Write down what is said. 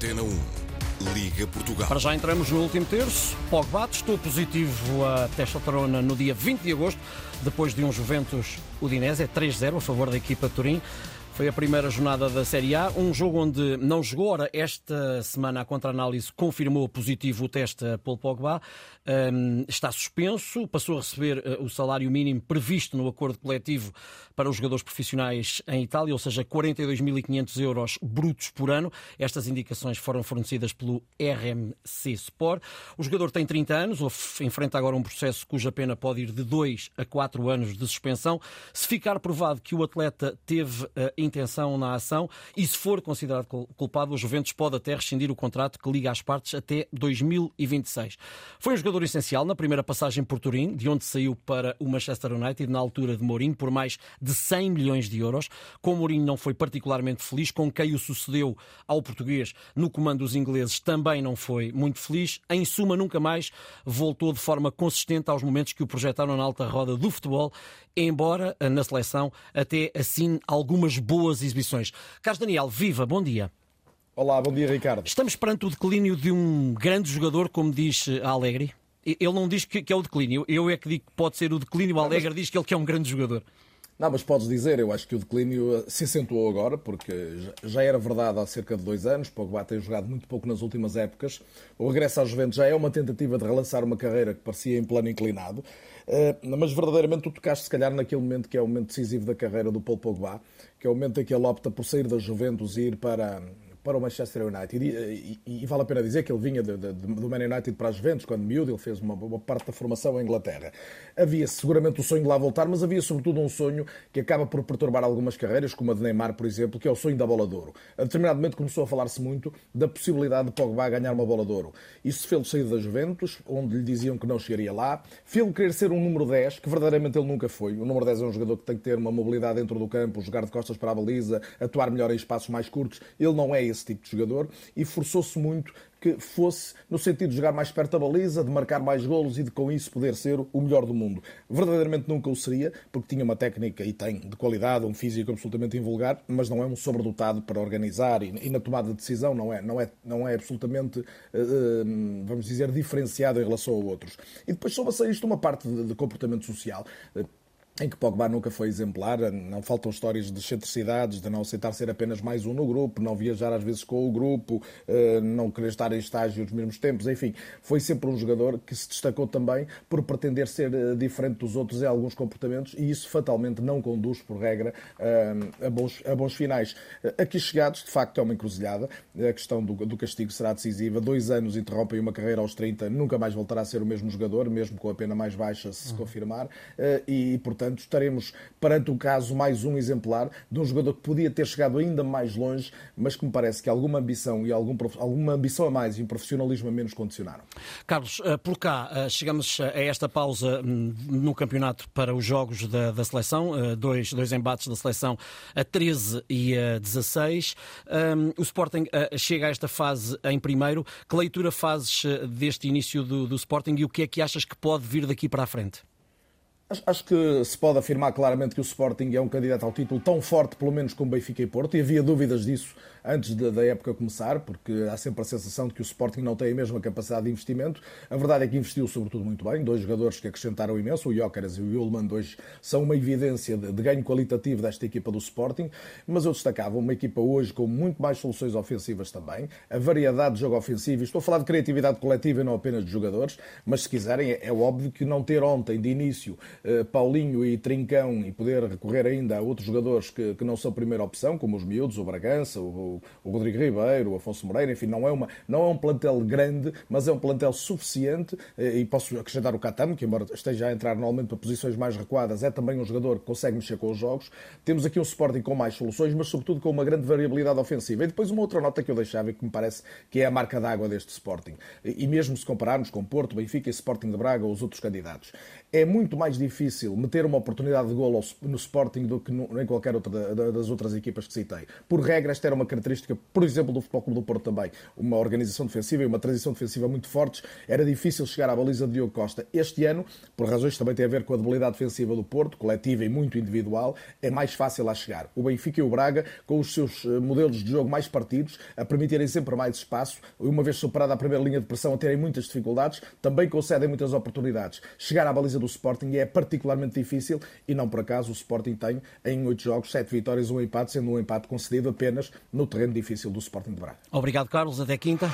Antena 1. Liga Portugal. Para já entramos no último terço. Pogba testou positivo a testosterona no dia 20 de agosto, depois de um Juventus Udinese, é 3-0 a favor da equipa de Turim. Foi a primeira jornada da Série A, um jogo onde não jogou. Ora, esta semana a contra-análise confirmou positivo o teste a Paul Pogba. Um, está suspenso, passou a receber uh, o salário mínimo previsto no acordo coletivo para os jogadores profissionais em Itália, ou seja, 42.500 euros brutos por ano. Estas indicações foram fornecidas pelo RMC Sport. O jogador tem 30 anos, enfrenta agora um processo cuja pena pode ir de 2 a 4 anos de suspensão. Se ficar provado que o atleta teve uh, intenção na ação e se for considerado culpado, o Juventus pode até rescindir o contrato que liga as partes até 2026. Foi um jogador essencial na primeira passagem por Turim, de onde saiu para o Manchester United na altura de Mourinho por mais de 100 milhões de euros. Com Mourinho não foi particularmente feliz, com quem o sucedeu ao português no comando dos ingleses também não foi muito feliz. Em suma, nunca mais voltou de forma consistente aos momentos que o projetaram na alta roda do futebol, embora na seleção até assine algumas boas exibições. Carlos Daniel, viva, bom dia. Olá, bom dia, Ricardo. Estamos perante o declínio de um grande jogador, como diz a Alegre. Ele não diz que é o declínio, eu é que digo que pode ser o declínio, o Alegre diz que ele é um grande jogador. Não, mas podes dizer, eu acho que o declínio eh, se acentuou agora, porque já era verdade há cerca de dois anos, Pogba tem jogado muito pouco nas últimas épocas. O regresso à Juventus já é uma tentativa de relançar uma carreira que parecia em plano inclinado, eh, mas verdadeiramente tu tocaste se calhar naquele momento que é o momento decisivo da carreira do Paul Pogba, que é o momento em que ele opta por sair da Juventus e ir para para o Manchester United. E, e, e, vale a pena dizer que ele vinha de, de, do Man United para as Juventus, quando miúdo, ele fez uma, uma parte da formação em Inglaterra. Havia seguramente o sonho de lá voltar, mas havia sobretudo um sonho que acaba por perturbar algumas carreiras, como a de Neymar, por exemplo, que é o sonho da bola de ouro. A determinado momento começou a falar-se muito da possibilidade de Pogba ganhar uma bola de ouro. Isso fez-lo sair da Juventus, onde lhe diziam que não chegaria lá. Fez-lo querer ser um número 10, que verdadeiramente ele nunca foi. O número 10 é um jogador que tem que ter uma mobilidade dentro do campo, jogar de costas para a baliza, atuar melhor em espaços mais curtos. Ele não é esse tipo de jogador e forçou-se muito que fosse no sentido de jogar mais perto da baliza, de marcar mais golos e de com isso poder ser o melhor do mundo. Verdadeiramente nunca o seria, porque tinha uma técnica e tem de qualidade, um físico absolutamente invulgar, mas não é um sobredotado para organizar e, na tomada de decisão não é, não é, não é absolutamente, vamos dizer, diferenciado em relação a outros. E depois soube-se isto uma parte de comportamento social em que Pogba nunca foi exemplar, não faltam histórias de excentricidades, de não aceitar ser apenas mais um no grupo, não viajar às vezes com o grupo, eh, não querer estar em estágio nos mesmos tempos, enfim, foi sempre um jogador que se destacou também por pretender ser eh, diferente dos outros em alguns comportamentos e isso fatalmente não conduz, por regra, eh, a bons, a bons finais. Aqui chegados, de facto, é uma encruzilhada, a questão do, do castigo será decisiva, dois anos interrompem uma carreira aos 30, nunca mais voltará a ser o mesmo jogador, mesmo com a pena mais baixa se, se confirmar, e, portanto, portanto, estaremos perante um caso mais um exemplar de um jogador que podia ter chegado ainda mais longe, mas que me parece que alguma ambição e algum, alguma ambição a mais e um profissionalismo a menos condicionaram. Carlos, eh, por cá eh, chegamos a esta pausa hum, no campeonato para os jogos da, da seleção, eh, dois, dois embates da seleção a 13 e a 16. Hum, o Sporting chega a esta fase em primeiro. Que leitura fazes deste início do, do Sporting e o que é que achas que pode vir daqui para a frente? Acho que se pode afirmar claramente que o Sporting é um candidato ao título tão forte, pelo menos como Benfica e Porto, e havia dúvidas disso antes da época começar, porque há sempre a sensação de que o Sporting não tem a mesma capacidade de investimento. A verdade é que investiu sobretudo muito bem, dois jogadores que acrescentaram imenso, o Jóqueras e o Yulman, dois são uma evidência de, ganho qualitativo desta equipa do Sporting, mas eu destacava uma equipa hoje com muito mais soluções ofensivas também, a variedade de jogo ofensivo, estou a falar de criatividade coletiva e não apenas de jogadores, mas se quiserem é, é óbvio que não ter ontem de início Paulinho e Trincão e poder recorrer ainda a outros jogadores que, que não são primeira opção, como os miúdos, o Bragança, o o, Rodrigo Ribeiro, o Afonso Moreira, enfim, não é, uma, não é um plantel grande, mas é um plantel suficiente, eh, e posso acrescentar o Catamo, que embora esteja a entrar normalmente para posições mais recuadas, é também um jogador que consegue mexer com os jogos. Temos aqui um Sporting com mais soluções, mas sobretudo com uma grande variabilidade ofensiva. E depois uma outra nota que eu deixava e que me parece que é a marca d'água deste Sporting. E mesmo se compararmos com Porto, Benfica e Sporting de Braga ou os outros candidatos, é muito mais difícil meter uma oportunidade de golo no Sporting do que em qualquer outra das outras equipas que citei. Por regra, esta era uma característica por exemplo, do Futebol Clube do Porto também. Uma organização defensiva e uma transição defensiva muito fortes. Era difícil chegar à baliza de Diogo Costa. Este ano, por razões que também têm a ver com a debilidade defensiva do Porto, coletiva e muito individual, é mais fácil lá chegar. O Benfica e o Braga, com os seus eh, modelos de jogo mais partidos, a permitirem sempre mais espaço, uma vez superada a primeira linha de pressão, a terem muitas dificuldades, também concedem muitas oportunidades. Chegar à baliza do Sporting é particularmente difícil e não por acaso o Sporting tem em oito jogos sete vitórias, um empate, sendo um empate concedido apenas no terreno difícil do Sporting de Braga. Obrigado, Carlos. Até quinta.